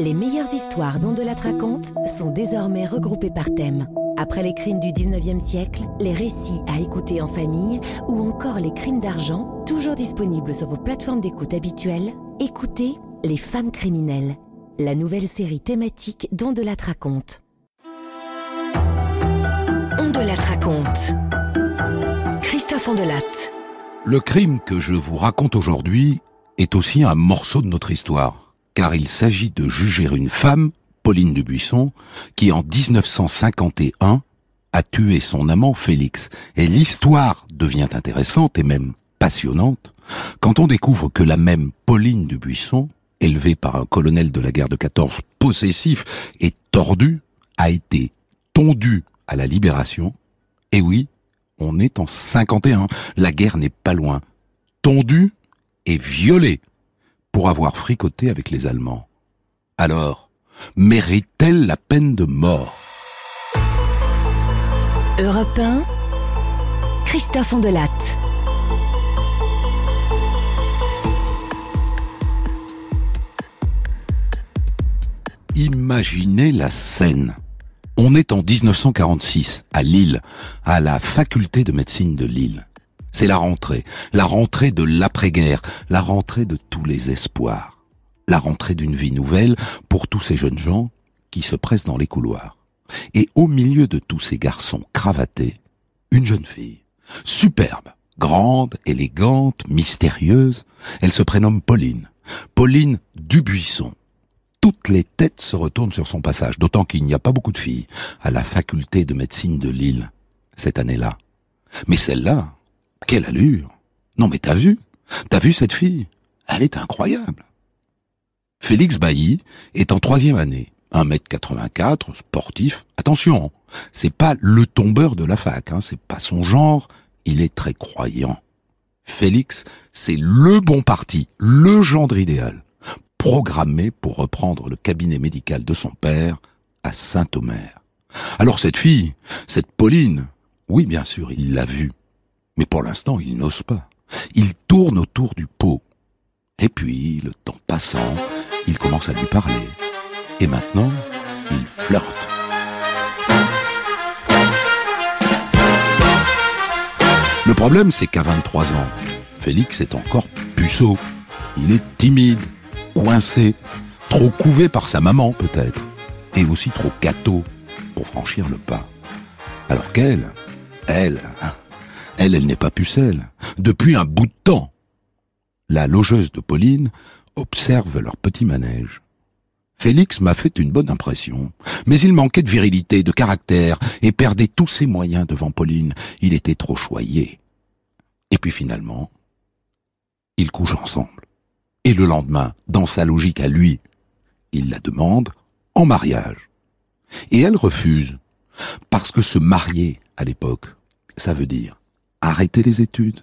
Les meilleures histoires dont de la raconte sont désormais regroupées par thème. Après les crimes du 19e siècle, les récits à écouter en famille ou encore les crimes d'argent, toujours disponibles sur vos plateformes d'écoute habituelles, écoutez Les femmes criminelles, la nouvelle série thématique dont de la raconte. On de la raconte. Christophe Ondelat. Le crime que je vous raconte aujourd'hui est aussi un morceau de notre histoire, car il s'agit de juger une femme, Pauline Dubuisson, qui en 1951 a tué son amant Félix. Et l'histoire devient intéressante et même passionnante quand on découvre que la même Pauline Dubuisson, élevée par un colonel de la guerre de 14 possessif et tordu, a été tondue à la libération. Et oui, on est en 51, la guerre n'est pas loin. Tondue et violée pour avoir fricoté avec les Allemands. Alors, mérite-t-elle la peine de mort? Europe 1, Christophe. Imaginez la scène. On est en 1946, à Lille, à la faculté de médecine de Lille. C'est la rentrée, la rentrée de l'après-guerre, la rentrée de tous les espoirs, la rentrée d'une vie nouvelle pour tous ces jeunes gens qui se pressent dans les couloirs. Et au milieu de tous ces garçons cravatés, une jeune fille, superbe, grande, élégante, mystérieuse, elle se prénomme Pauline, Pauline Dubuisson. Toutes les têtes se retournent sur son passage, d'autant qu'il n'y a pas beaucoup de filles à la faculté de médecine de Lille cette année-là. Mais celle-là, quelle allure Non mais t'as vu T'as vu cette fille Elle est incroyable. Félix Bailly est en troisième année. 1m84, sportif. Attention, c'est pas le tombeur de la fac, hein, c'est pas son genre, il est très croyant. Félix, c'est le bon parti, le gendre idéal, programmé pour reprendre le cabinet médical de son père à Saint-Omer. Alors cette fille, cette Pauline, oui bien sûr, il l'a vue. Mais pour l'instant, il n'ose pas. Il tourne autour du pot. Et puis, le temps passant, il commence à lui parler. Et maintenant, il flirte. Le problème, c'est qu'à 23 ans, Félix est encore puceau. Il est timide, coincé, trop couvé par sa maman peut-être, et aussi trop gâteau pour franchir le pas. Alors qu'elle, elle, hein, elle, elle n'est pas pucelle. Depuis un bout de temps. La logeuse de Pauline observe leur petit manège. Félix m'a fait une bonne impression, mais il manquait de virilité, de caractère, et perdait tous ses moyens devant Pauline. Il était trop choyé. Et puis finalement, ils couchent ensemble. Et le lendemain, dans sa logique à lui, il la demande en mariage. Et elle refuse, parce que se marier à l'époque, ça veut dire arrêter les études,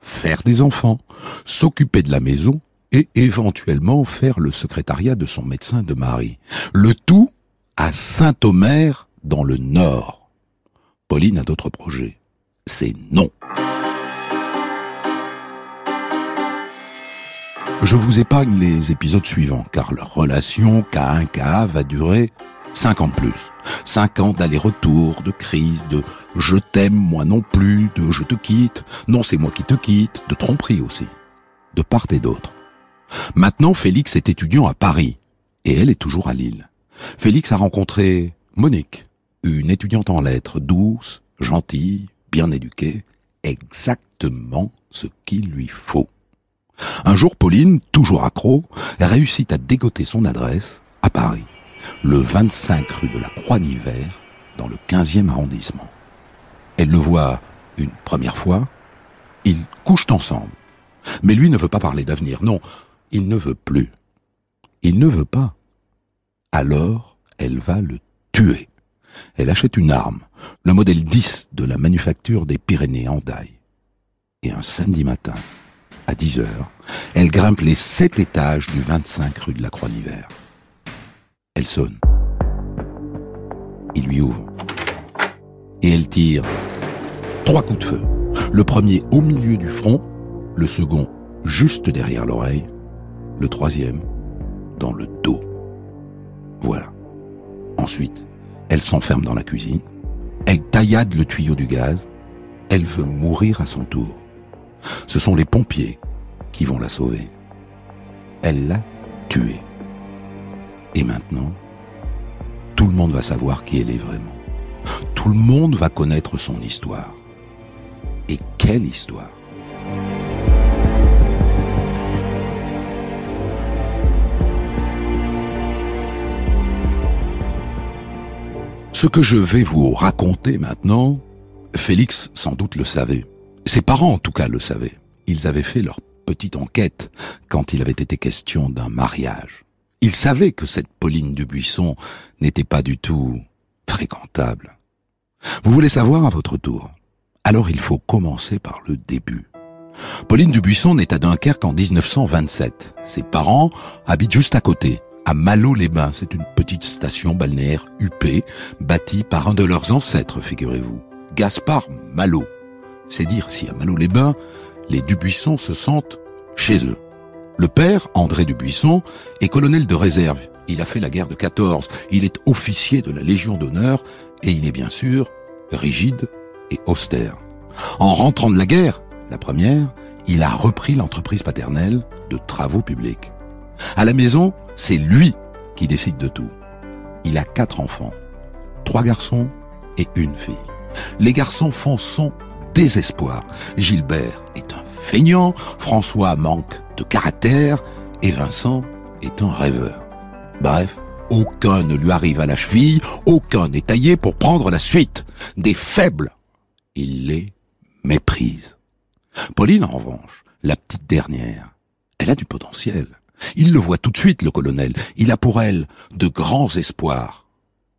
faire des enfants, s'occuper de la maison et éventuellement faire le secrétariat de son médecin de mari. Le tout à Saint-Omer dans le Nord. Pauline a d'autres projets. C'est non. Je vous épargne les épisodes suivants, car leur relation cas un cas va durer 50 plus. 50 d'allers-retours, de crise, de je t'aime moi non plus, de je te quitte, non c'est moi qui te quitte, de tromperie aussi. De part et d'autre. Maintenant, Félix est étudiant à Paris, et elle est toujours à Lille. Félix a rencontré Monique, une étudiante en lettres, douce, gentille, bien éduquée, exactement ce qu'il lui faut. Un jour, Pauline, toujours accro, réussit à dégoter son adresse à Paris le 25 rue de la Croix-Niver, dans le 15e arrondissement. Elle le voit une première fois, ils couchent ensemble. Mais lui ne veut pas parler d'avenir, non, il ne veut plus. Il ne veut pas. Alors, elle va le tuer. Elle achète une arme, le modèle 10 de la manufacture des Pyrénées Hendaye. Et un samedi matin, à 10 heures, elle grimpe les sept étages du 25 rue de la Croix-Niver. Elle sonne. Il lui ouvre. Et elle tire trois coups de feu. Le premier au milieu du front, le second juste derrière l'oreille, le troisième dans le dos. Ensuite, elle s'enferme dans la cuisine, elle taillade le tuyau du gaz, elle veut mourir à son tour. Ce sont les pompiers qui vont la sauver. Elle l'a tuée. Et maintenant, tout le monde va savoir qui elle est vraiment. Tout le monde va connaître son histoire. Et quelle histoire Ce que je vais vous raconter maintenant, Félix sans doute le savait. Ses parents en tout cas le savaient. Ils avaient fait leur petite enquête quand il avait été question d'un mariage. Ils savaient que cette Pauline Dubuisson n'était pas du tout fréquentable. Vous voulez savoir à votre tour? Alors il faut commencer par le début. Pauline Dubuisson naît à Dunkerque en 1927. Ses parents habitent juste à côté, à Malo-les-Bains. C'est une petite station balnéaire huppée, bâtie par un de leurs ancêtres, figurez-vous, Gaspard Malo. C'est dire si à Malo-les-Bains, les Dubuisson se sentent chez eux. Le père, André Dubuisson, est colonel de réserve. Il a fait la guerre de 14. Il est officier de la Légion d'honneur et il est bien sûr rigide et austère. En rentrant de la guerre, la première, il a repris l'entreprise paternelle de travaux publics. À la maison, c'est lui qui décide de tout. Il a quatre enfants, trois garçons et une fille. Les garçons font son désespoir. Gilbert est un feignant, François manque de caractère et Vincent est un rêveur. Bref, aucun ne lui arrive à la cheville, aucun n'est taillé pour prendre la suite. Des faibles, il les méprise. Pauline, en revanche, la petite dernière, elle a du potentiel. Il le voit tout de suite, le colonel. Il a pour elle de grands espoirs.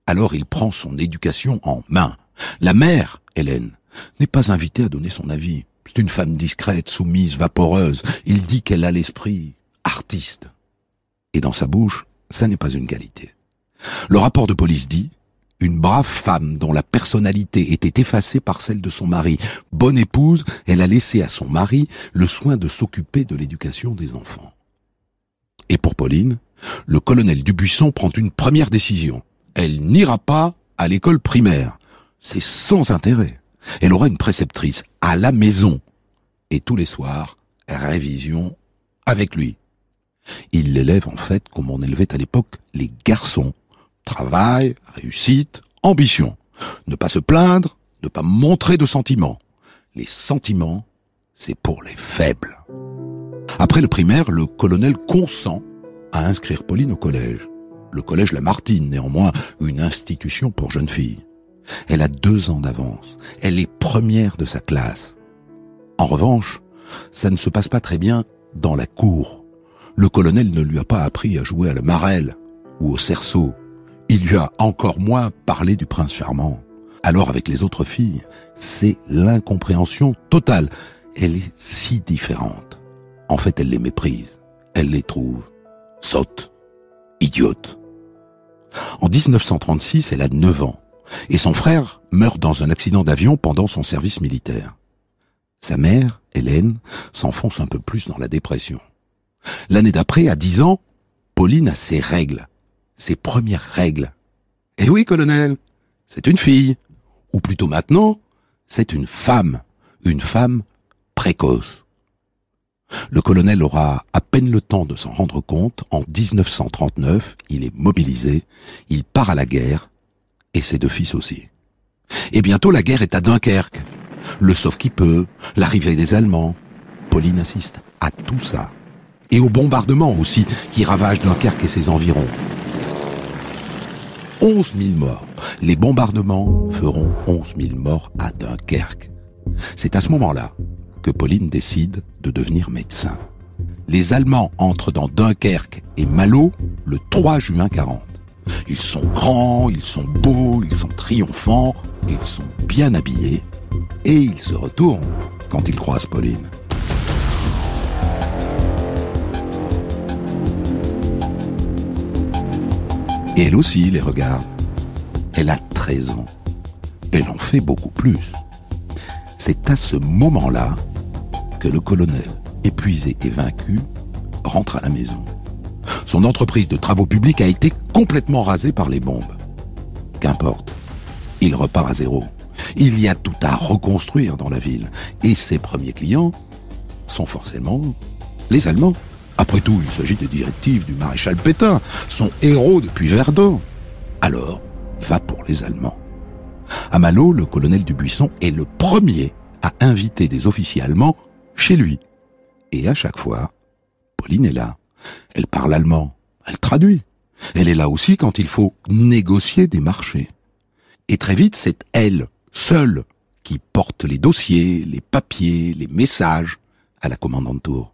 Alors il prend son éducation en main. La mère, Hélène, n'est pas invitée à donner son avis. C'est une femme discrète, soumise, vaporeuse. Il dit qu'elle a l'esprit artiste. Et dans sa bouche, ça n'est pas une qualité. Le rapport de police dit une brave femme dont la personnalité était effacée par celle de son mari. Bonne épouse, elle a laissé à son mari le soin de s'occuper de l'éducation des enfants. Et pour Pauline, le colonel Dubuisson prend une première décision. Elle n'ira pas à l'école primaire. C'est sans intérêt. Elle aura une préceptrice à la maison. Et tous les soirs, révision avec lui. Il l'élève en fait comme on élevait à l'époque les garçons. Travail, réussite, ambition. Ne pas se plaindre, ne pas montrer de sentiments. Les sentiments, c'est pour les faibles. Après le primaire, le colonel consent à inscrire Pauline au collège. Le collège Lamartine, néanmoins, une institution pour jeunes filles. Elle a deux ans d'avance. Elle est première de sa classe. En revanche, ça ne se passe pas très bien dans la cour. Le colonel ne lui a pas appris à jouer à la marelle ou au cerceau. Il lui a encore moins parlé du prince charmant. Alors avec les autres filles, c'est l'incompréhension totale. Elle est si différente. En fait, elle les méprise. Elle les trouve sottes, idiotes. En 1936, elle a 9 ans et son frère meurt dans un accident d'avion pendant son service militaire. Sa mère, Hélène, s'enfonce un peu plus dans la dépression. L'année d'après, à 10 ans, Pauline a ses règles, ses premières règles. Eh oui, colonel, c'est une fille. Ou plutôt maintenant, c'est une femme, une femme précoce. Le colonel aura à peine le temps de s'en rendre compte. En 1939, il est mobilisé, il part à la guerre, et ses deux fils aussi. Et bientôt la guerre est à Dunkerque. Le sauve qui peut, l'arrivée des Allemands. Pauline assiste à tout ça. Et au bombardement aussi, qui ravage Dunkerque et ses environs. 11 000 morts. Les bombardements feront 11 000 morts à Dunkerque. C'est à ce moment-là que Pauline décide de devenir médecin. Les Allemands entrent dans Dunkerque et Malo le 3 juin 40. Ils sont grands, ils sont beaux, ils sont triomphants, ils sont bien habillés, et ils se retournent quand ils croisent Pauline. Et elle aussi les regarde. Elle a 13 ans. Elle en fait beaucoup plus. C'est à ce moment-là que le colonel, épuisé et vaincu, rentre à la maison. Son entreprise de travaux publics a été complètement rasée par les bombes. Qu'importe. Il repart à zéro. Il y a tout à reconstruire dans la ville. Et ses premiers clients sont forcément les Allemands. Après tout, il s'agit des directives du maréchal Pétain, son héros depuis Verdun. Alors, va pour les Allemands. À Malo, le colonel Dubuisson est le premier à inviter des officiers allemands chez lui. Et à chaque fois, Pauline est là. Elle parle allemand. Elle traduit. Elle est là aussi quand il faut négocier des marchés. Et très vite, c'est elle, seule, qui porte les dossiers, les papiers, les messages à la commandante Tour.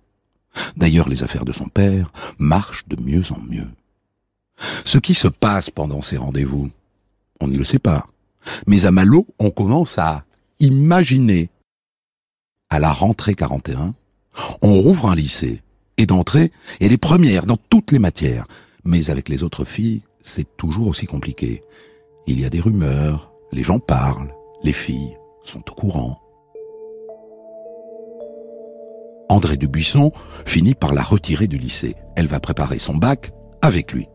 D'ailleurs, les affaires de son père marchent de mieux en mieux. Ce qui se passe pendant ces rendez-vous, on ne le sait pas. Mais à Malo, on commence à imaginer. À la rentrée 41, on rouvre un lycée. Et d'entrée, elle est première dans toutes les matières. Mais avec les autres filles, c'est toujours aussi compliqué. Il y a des rumeurs, les gens parlent, les filles sont au courant. André Dubuisson finit par la retirer du lycée. Elle va préparer son bac avec lui.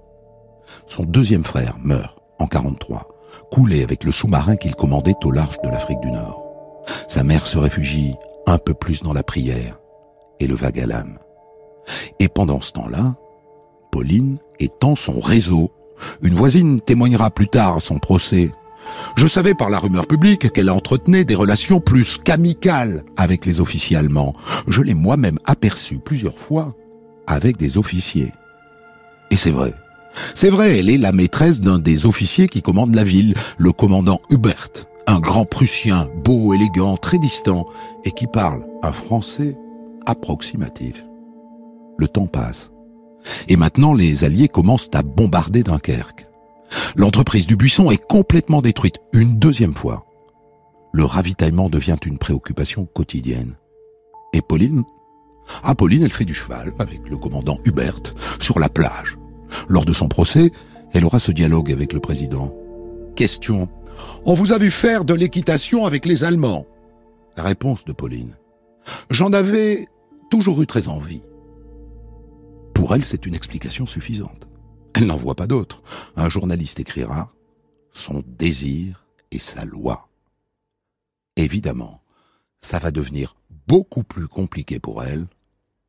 Son deuxième frère meurt en 43, coulé avec le sous-marin qu'il commandait au large de l'Afrique du Nord. Sa mère se réfugie un peu plus dans la prière et le vague à l'âme. Et pendant ce temps-là, Pauline étend son réseau. Une voisine témoignera plus tard à son procès. Je savais par la rumeur publique qu'elle entretenait des relations plus qu'amicales avec les officiers allemands. Je l'ai moi-même aperçue plusieurs fois avec des officiers. Et c'est vrai. C'est vrai, elle est la maîtresse d'un des officiers qui commande la ville, le commandant Hubert, un grand Prussien, beau, élégant, très distant, et qui parle un français approximatif. Le temps passe. Et maintenant, les Alliés commencent à bombarder Dunkerque. L'entreprise du buisson est complètement détruite une deuxième fois. Le ravitaillement devient une préoccupation quotidienne. Et Pauline? Ah, Pauline, elle fait du cheval avec le commandant Hubert sur la plage. Lors de son procès, elle aura ce dialogue avec le président. Question. On vous a vu faire de l'équitation avec les Allemands? Réponse de Pauline. J'en avais toujours eu très envie. Pour elle, c'est une explication suffisante. Elle n'en voit pas d'autre. Un journaliste écrira Son désir et sa loi. Évidemment, ça va devenir beaucoup plus compliqué pour elle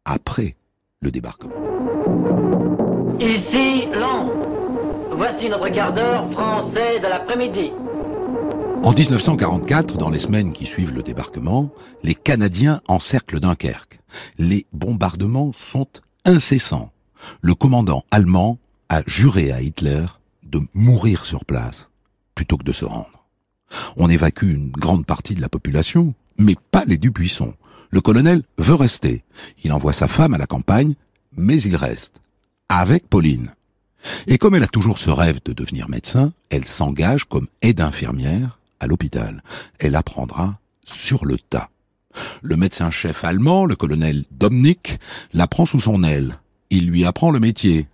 après le débarquement. Ici Londres. Voici notre quart d'heure français de l'après-midi. En 1944, dans les semaines qui suivent le débarquement, les Canadiens encerclent Dunkerque. Les bombardements sont incessants. Le commandant allemand a juré à Hitler de mourir sur place plutôt que de se rendre. On évacue une grande partie de la population, mais pas les Dubuisson. Le colonel veut rester. Il envoie sa femme à la campagne, mais il reste. Avec Pauline. Et comme elle a toujours ce rêve de devenir médecin, elle s'engage comme aide infirmière à l'hôpital. Elle apprendra sur le tas. Le médecin-chef allemand, le colonel Domnick, la prend sous son aile. Il lui apprend le métier.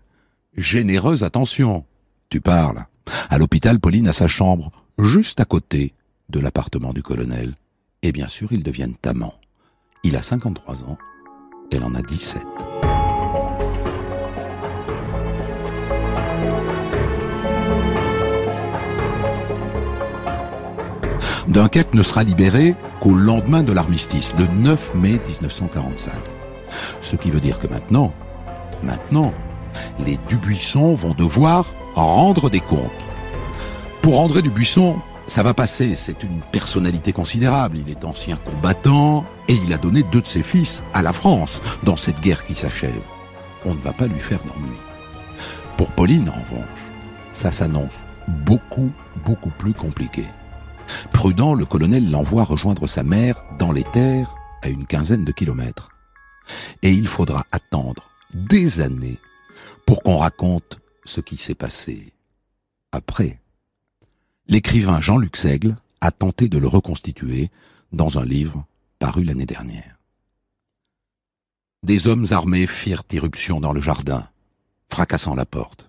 Généreuse attention. Tu parles. À l'hôpital, Pauline a sa chambre, juste à côté de l'appartement du colonel. Et bien sûr, ils deviennent amants. Il a 53 ans, elle en a 17. Dunkerque ne sera libéré qu'au lendemain de l'armistice, le 9 mai 1945. Ce qui veut dire que maintenant, maintenant, les Dubuisson vont devoir rendre des comptes. Pour André Dubuisson, ça va passer, c'est une personnalité considérable. Il est ancien combattant et il a donné deux de ses fils à la France dans cette guerre qui s'achève. On ne va pas lui faire d'ennui. Pour Pauline, en revanche, ça s'annonce beaucoup, beaucoup plus compliqué. Prudent, le colonel l'envoie rejoindre sa mère dans les terres à une quinzaine de kilomètres. Et il faudra attendre des années pour qu'on raconte ce qui s'est passé après. L'écrivain Jean-Luc Seigle a tenté de le reconstituer dans un livre paru l'année dernière. Des hommes armés firent irruption dans le jardin, fracassant la porte.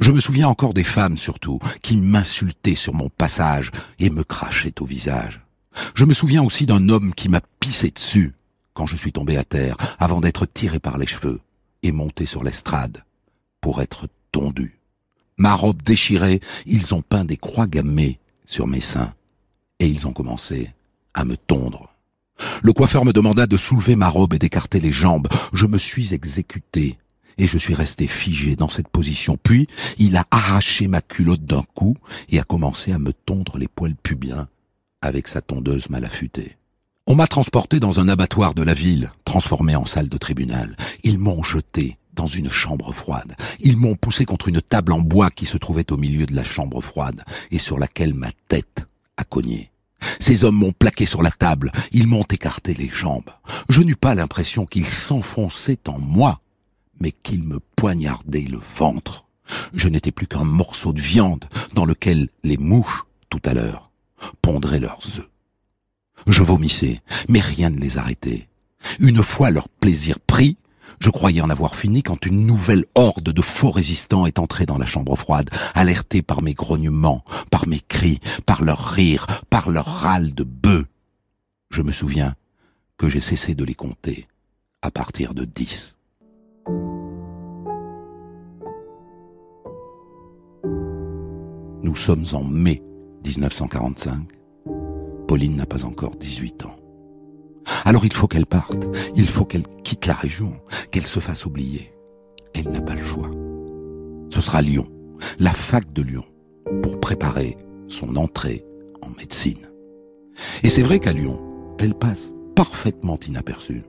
Je me souviens encore des femmes surtout, qui m'insultaient sur mon passage et me crachaient au visage. Je me souviens aussi d'un homme qui m'a pissé dessus quand je suis tombé à terre, avant d'être tiré par les cheveux et monté sur l'estrade pour être tondu. ma robe déchirée, ils ont peint des croix gammées sur mes seins. Et ils ont commencé à me tondre. Le coiffeur me demanda de soulever ma robe et d'écarter les jambes. Je me suis exécuté et je suis resté figé dans cette position. Puis, il a arraché ma culotte d'un coup et a commencé à me tondre les poils pubiens avec sa tondeuse mal affûtée. On m'a transporté dans un abattoir de la ville, transformé en salle de tribunal. Ils m'ont jeté dans une chambre froide. Ils m'ont poussé contre une table en bois qui se trouvait au milieu de la chambre froide et sur laquelle ma tête a cogné. Ces hommes m'ont plaqué sur la table, ils m'ont écarté les jambes. Je n'eus pas l'impression qu'ils s'enfonçaient en moi, mais qu'ils me poignardaient le ventre. Je n'étais plus qu'un morceau de viande dans lequel les mouches, tout à l'heure, pondraient leurs œufs. Je vomissais, mais rien ne les arrêtait. Une fois leur plaisir pris, je croyais en avoir fini quand une nouvelle horde de faux résistants est entrée dans la chambre froide, alertés par mes grognements, par mes cris, par leurs rires, par leurs râles de bœufs. Je me souviens que j'ai cessé de les compter à partir de dix. Nous sommes en mai 1945. Pauline n'a pas encore 18 ans. Alors il faut qu'elle parte, il faut qu'elle quitte la région, qu'elle se fasse oublier. Elle n'a pas le choix. Ce sera Lyon, la fac de Lyon, pour préparer son entrée en médecine. Et c'est vrai qu'à Lyon, elle passe parfaitement inaperçue.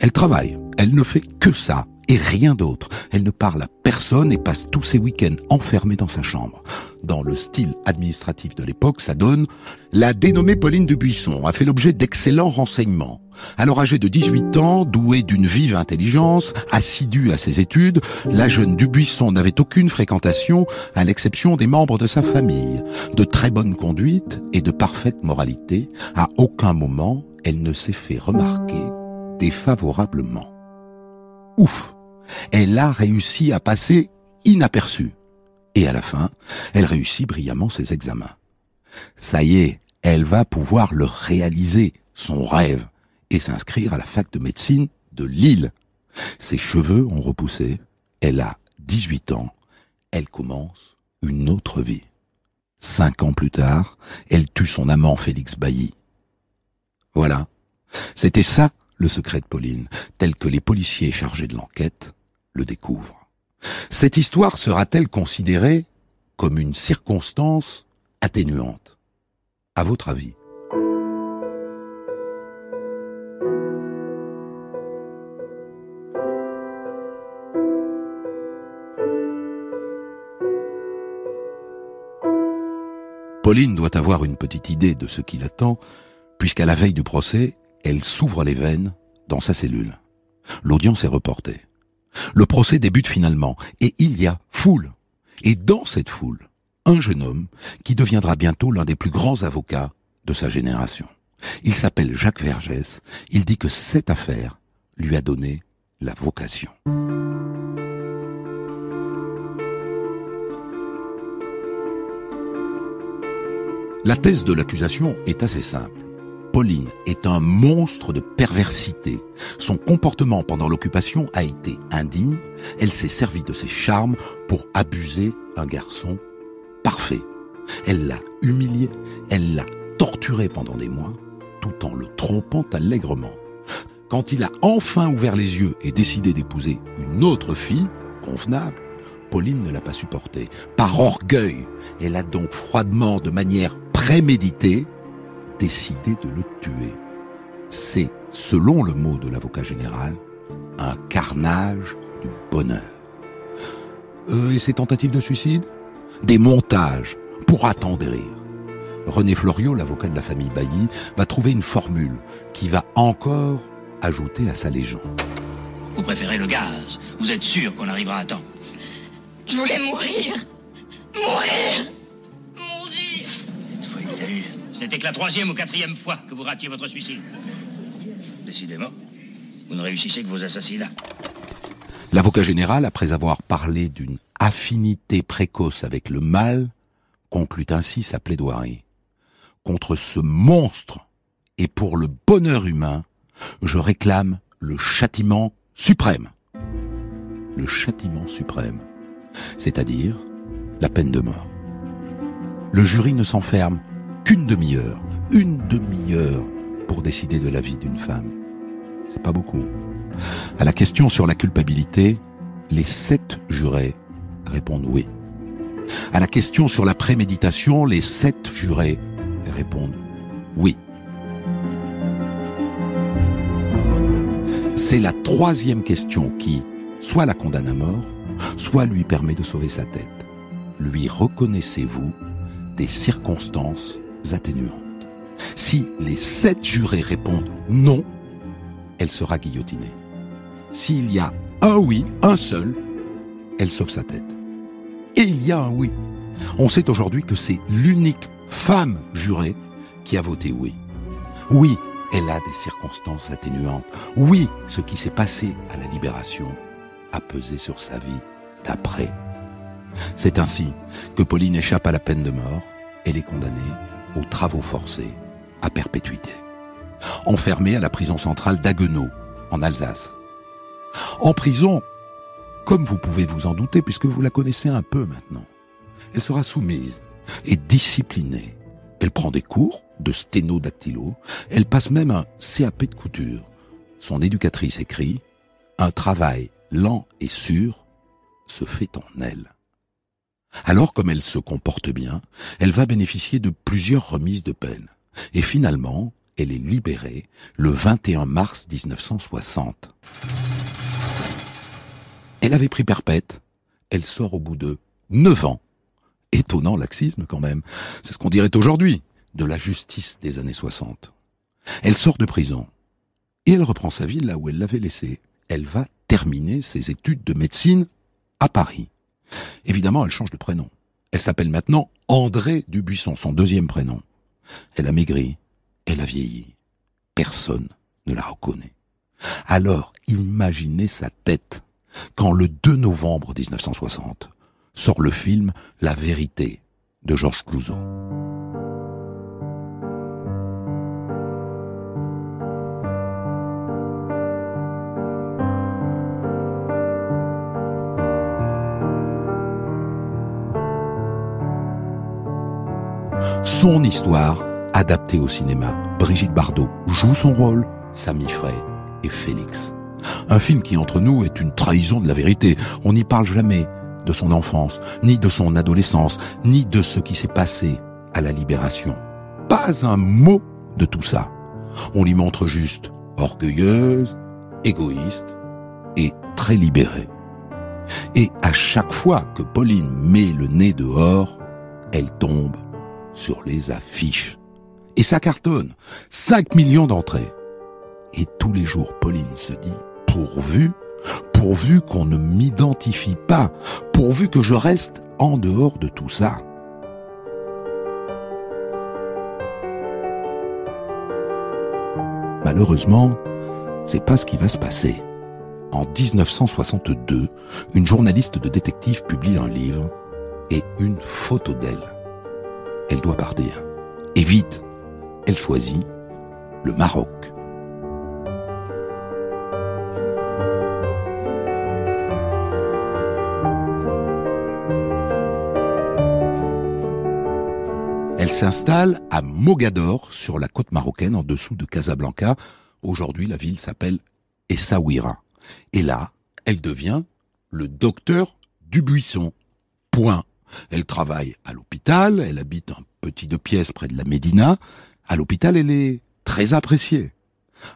Elle travaille, elle ne fait que ça et rien d'autre. Elle ne parle à personne et passe tous ses week-ends enfermée dans sa chambre. Dans le style administratif de l'époque, ça donne la dénommée Pauline Dubuisson a fait l'objet d'excellents renseignements. Alors âgée de 18 ans, douée d'une vive intelligence, assidue à ses études, la jeune Dubuisson n'avait aucune fréquentation à l'exception des membres de sa famille. De très bonne conduite et de parfaite moralité, à aucun moment elle ne s'est fait remarquer défavorablement. Ouf Elle a réussi à passer inaperçue. Et à la fin, elle réussit brillamment ses examens. Ça y est, elle va pouvoir le réaliser, son rêve, et s'inscrire à la fac de médecine de Lille. Ses cheveux ont repoussé, elle a 18 ans, elle commence une autre vie. Cinq ans plus tard, elle tue son amant Félix Bailly. Voilà. C'était ça le secret de Pauline, tel que les policiers chargés de l'enquête le découvrent. Cette histoire sera-t-elle considérée comme une circonstance atténuante? À votre avis? Pauline doit avoir une petite idée de ce qui l'attend, puisqu'à la veille du procès, elle s'ouvre les veines dans sa cellule. L'audience est reportée. Le procès débute finalement, et il y a foule. Et dans cette foule, un jeune homme qui deviendra bientôt l'un des plus grands avocats de sa génération. Il s'appelle Jacques Vergès. Il dit que cette affaire lui a donné la vocation. La thèse de l'accusation est assez simple. Pauline est un monstre de perversité. Son comportement pendant l'occupation a été indigne. Elle s'est servie de ses charmes pour abuser un garçon parfait. Elle l'a humilié, elle l'a torturé pendant des mois, tout en le trompant allègrement. Quand il a enfin ouvert les yeux et décidé d'épouser une autre fille, convenable, Pauline ne l'a pas supporté. Par orgueil, elle a donc froidement, de manière prémédité, décidé de le tuer. C'est, selon le mot de l'avocat général, un carnage du bonheur. Euh, et ses tentatives de suicide? Des montages pour attendrir. René Floriot, l'avocat de la famille Bailly, va trouver une formule qui va encore ajouter à sa légende. Vous préférez le gaz Vous êtes sûr qu'on arrivera à temps Je voulais mourir. Mourir. C'était que la troisième ou quatrième fois que vous ratiez votre suicide. Décidément, vous ne réussissez que vos assassinats. L'avocat général, après avoir parlé d'une affinité précoce avec le mal, conclut ainsi sa plaidoirie. Contre ce monstre et pour le bonheur humain, je réclame le châtiment suprême. Le châtiment suprême, c'est-à-dire la peine de mort. Le jury ne s'enferme qu'une demi-heure, une demi-heure pour décider de la vie d'une femme. C'est pas beaucoup. À la question sur la culpabilité, les sept jurés répondent oui. À la question sur la préméditation, les sept jurés répondent oui. C'est la troisième question qui, soit la condamne à mort, soit lui permet de sauver sa tête. Lui reconnaissez-vous des circonstances atténuantes Si les sept jurés répondent non, elle sera guillotinée. S'il y a un oui, un seul, elle sauve sa tête. Et il y a un oui. On sait aujourd'hui que c'est l'unique femme jurée qui a voté oui. Oui, elle a des circonstances atténuantes. Oui, ce qui s'est passé à la libération a pesé sur sa vie d'après. C'est ainsi que Pauline échappe à la peine de mort. Elle est condamnée aux travaux forcés à perpétuité. Enfermée à la prison centrale d'Aguenau, en Alsace. En prison, comme vous pouvez vous en douter puisque vous la connaissez un peu maintenant, elle sera soumise et disciplinée. Elle prend des cours de sténodactylo, elle passe même un CAP de couture. Son éducatrice écrit Un travail lent et sûr se fait en elle. Alors comme elle se comporte bien, elle va bénéficier de plusieurs remises de peine. Et finalement, elle est libérée le 21 mars 1960. Elle avait pris perpète, elle sort au bout de neuf ans. Étonnant laxisme quand même, c'est ce qu'on dirait aujourd'hui de la justice des années 60. Elle sort de prison et elle reprend sa vie là où elle l'avait laissée. Elle va terminer ses études de médecine à Paris. Évidemment, elle change de prénom. Elle s'appelle maintenant André Dubuisson, son deuxième prénom. Elle a maigri, elle a vieilli. Personne ne la reconnaît. Alors, imaginez sa tête quand le 2 novembre 1960 sort le film La vérité de Georges Clouzot. Son histoire, adaptée au cinéma. Brigitte Bardot joue son rôle, Samy Frey et Félix. Un film qui, entre nous, est une trahison de la vérité. On n'y parle jamais de son enfance, ni de son adolescence, ni de ce qui s'est passé à la libération. Pas un mot de tout ça. On lui montre juste orgueilleuse, égoïste et très libérée. Et à chaque fois que Pauline met le nez dehors, elle tombe sur les affiches. Et ça cartonne. 5 millions d'entrées. Et tous les jours, Pauline se dit, pourvu, pourvu qu'on ne m'identifie pas, pourvu que je reste en dehors de tout ça. Malheureusement, c'est pas ce qui va se passer. En 1962, une journaliste de détective publie un livre et une photo d'elle. Elle doit partir. Et vite, elle choisit le Maroc. Elle s'installe à Mogador, sur la côte marocaine, en dessous de Casablanca. Aujourd'hui, la ville s'appelle Essaouira. Et là, elle devient le docteur du buisson. Point. Elle travaille à l'hôpital, elle habite un petit de pièces près de la Médina. À l'hôpital, elle est très appréciée.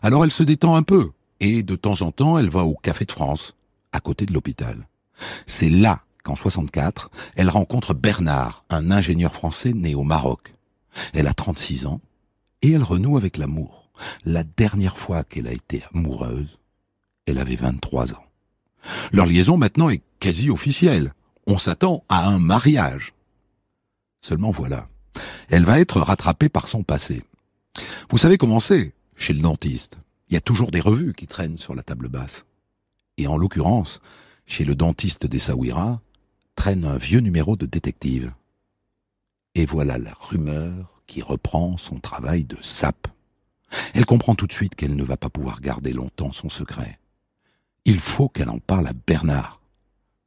Alors elle se détend un peu, et de temps en temps, elle va au Café de France, à côté de l'hôpital. C'est là qu'en 64, elle rencontre Bernard, un ingénieur français né au Maroc. Elle a 36 ans et elle renoue avec l'amour. La dernière fois qu'elle a été amoureuse, elle avait 23 ans. Leur liaison maintenant est quasi officielle. On s'attend à un mariage. Seulement voilà, elle va être rattrapée par son passé. Vous savez comment c'est chez le dentiste. Il y a toujours des revues qui traînent sur la table basse. Et en l'occurrence, chez le dentiste des Sawira, traîne un vieux numéro de détective. Et voilà la rumeur qui reprend son travail de sape. Elle comprend tout de suite qu'elle ne va pas pouvoir garder longtemps son secret. Il faut qu'elle en parle à Bernard.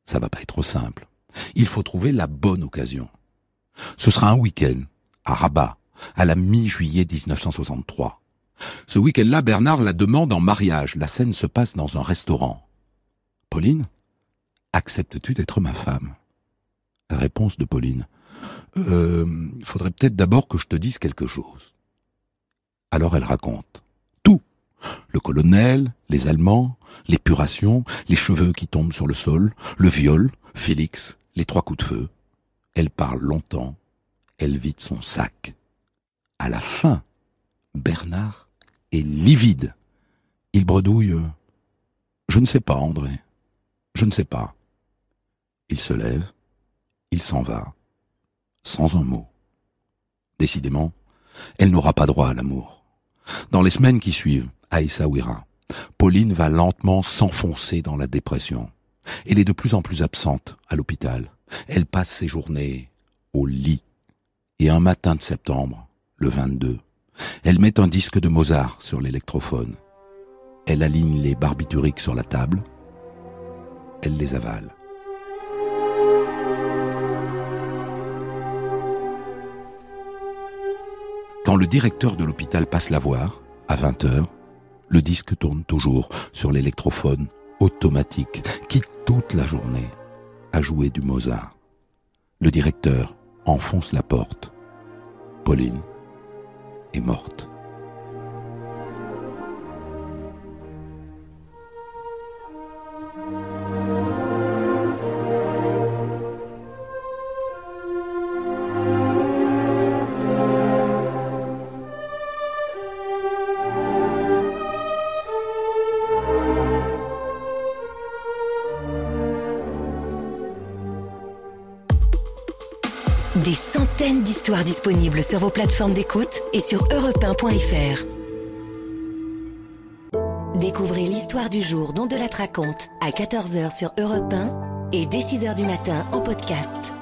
Ça va pas être simple. Il faut trouver la bonne occasion. Ce sera un week-end, à Rabat, à la mi-juillet 1963. Ce week-end-là, Bernard la demande en mariage. La scène se passe dans un restaurant. Pauline, acceptes-tu d'être ma femme? Réponse de Pauline. Euh, faudrait peut-être d'abord que je te dise quelque chose. Alors elle raconte. Le colonel, les Allemands, l'épuration, les cheveux qui tombent sur le sol, le viol, Félix, les trois coups de feu. Elle parle longtemps. Elle vide son sac. À la fin, Bernard est livide. Il bredouille. Je ne sais pas, André. Je ne sais pas. Il se lève. Il s'en va. Sans un mot. Décidément, elle n'aura pas droit à l'amour. Dans les semaines qui suivent, à Pauline va lentement s'enfoncer dans la dépression. Elle est de plus en plus absente à l'hôpital. Elle passe ses journées au lit. Et un matin de septembre, le 22, elle met un disque de Mozart sur l'électrophone. Elle aligne les barbituriques sur la table. Elle les avale. Quand le directeur de l'hôpital passe la voir, à 20 heures, le disque tourne toujours sur l'électrophone automatique qui toute la journée a joué du Mozart. Le directeur enfonce la porte. Pauline est morte. Disponibles sur vos plateformes d'écoute et sur europe Découvrez l'histoire du jour dont de la raconte à 14h sur Europe 1 et dès 6h du matin en podcast.